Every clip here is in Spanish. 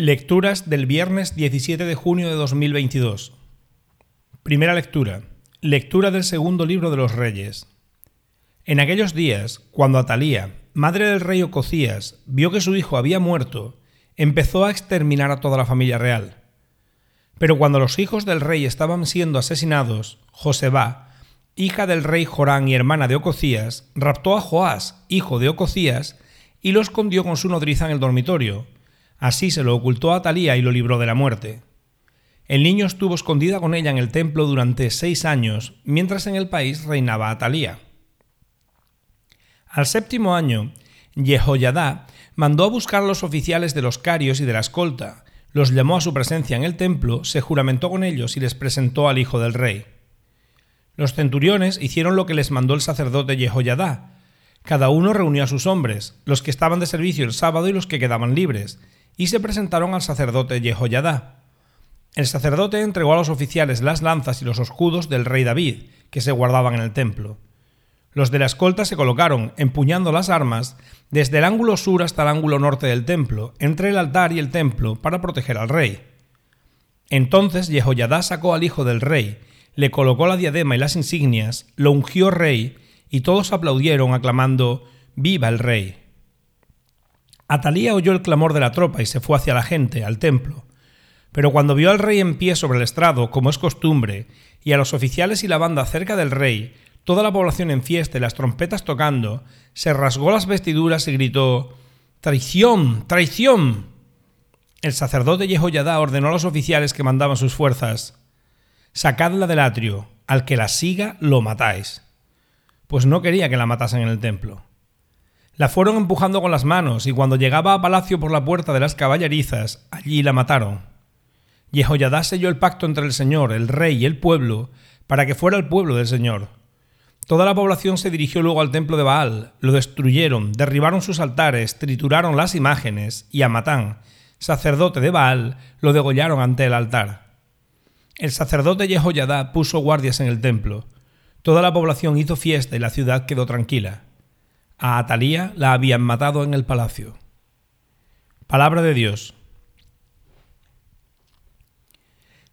Lecturas del viernes 17 de junio de 2022. Primera lectura. Lectura del segundo libro de los Reyes. En aquellos días, cuando Atalía, madre del rey Ococías, vio que su hijo había muerto, empezó a exterminar a toda la familia real. Pero cuando los hijos del rey estaban siendo asesinados, Joseba, hija del rey Jorán y hermana de Ococías, raptó a Joás, hijo de Ococías, y lo escondió con su nodriza en el dormitorio Así se lo ocultó a Talía y lo libró de la muerte. El niño estuvo escondida con ella en el templo durante seis años, mientras en el país reinaba Atalía. Al séptimo año, Jehoyadá mandó a buscar a los oficiales de los carios y de la escolta, los llamó a su presencia en el templo, se juramentó con ellos y les presentó al hijo del rey. Los centuriones hicieron lo que les mandó el sacerdote Jehoyadá. Cada uno reunió a sus hombres, los que estaban de servicio el sábado y los que quedaban libres, y se presentaron al sacerdote Jehoyadá. El sacerdote entregó a los oficiales las lanzas y los escudos del rey David, que se guardaban en el templo. Los de la escolta se colocaron, empuñando las armas, desde el ángulo sur hasta el ángulo norte del templo, entre el altar y el templo, para proteger al rey. Entonces Jehoyadá sacó al hijo del rey, le colocó la diadema y las insignias, lo ungió rey, y todos aplaudieron aclamando Viva el rey. Atalía oyó el clamor de la tropa y se fue hacia la gente, al templo. Pero cuando vio al rey en pie sobre el estrado, como es costumbre, y a los oficiales y la banda cerca del rey, toda la población en fiesta y las trompetas tocando, se rasgó las vestiduras y gritó Traición, traición. El sacerdote Jehoyadá ordenó a los oficiales que mandaban sus fuerzas Sacadla del atrio, al que la siga lo matáis. Pues no quería que la matasen en el templo. La fueron empujando con las manos y cuando llegaba a palacio por la puerta de las caballerizas, allí la mataron. Jehoyadá selló el pacto entre el Señor, el rey y el pueblo, para que fuera el pueblo del Señor. Toda la población se dirigió luego al templo de Baal, lo destruyeron, derribaron sus altares, trituraron las imágenes, y a Matán, sacerdote de Baal, lo degollaron ante el altar. El sacerdote Jehoyadá puso guardias en el templo. Toda la población hizo fiesta y la ciudad quedó tranquila. A Atalía la habían matado en el palacio. Palabra de Dios.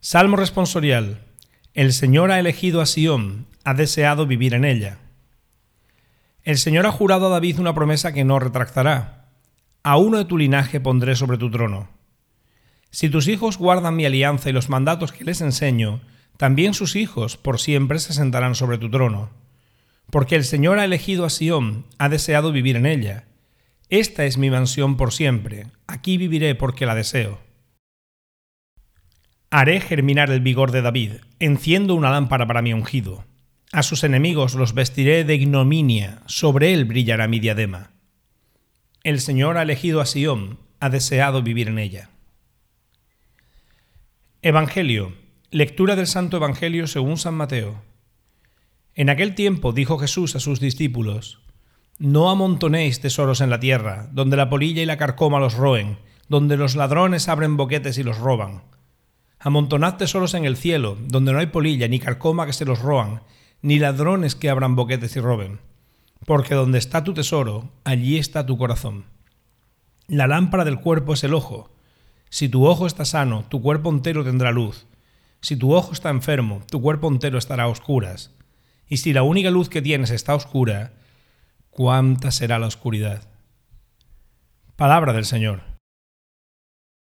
Salmo responsorial. El Señor ha elegido a Sión, ha deseado vivir en ella. El Señor ha jurado a David una promesa que no retractará. A uno de tu linaje pondré sobre tu trono. Si tus hijos guardan mi alianza y los mandatos que les enseño, también sus hijos por siempre se sentarán sobre tu trono porque el Señor ha elegido a Sión, ha deseado vivir en ella. Esta es mi mansión por siempre, aquí viviré porque la deseo. Haré germinar el vigor de David, enciendo una lámpara para mi ungido. A sus enemigos los vestiré de ignominia, sobre él brillará mi diadema. El Señor ha elegido a Sión, ha deseado vivir en ella. Evangelio. Lectura del Santo Evangelio según San Mateo. En aquel tiempo dijo Jesús a sus discípulos, No amontonéis tesoros en la tierra, donde la polilla y la carcoma los roen, donde los ladrones abren boquetes y los roban. Amontonad tesoros en el cielo, donde no hay polilla ni carcoma que se los roan, ni ladrones que abran boquetes y roben. Porque donde está tu tesoro, allí está tu corazón. La lámpara del cuerpo es el ojo. Si tu ojo está sano, tu cuerpo entero tendrá luz. Si tu ojo está enfermo, tu cuerpo entero estará a oscuras. Y si la única luz que tienes está oscura, ¿cuánta será la oscuridad? Palabra del Señor.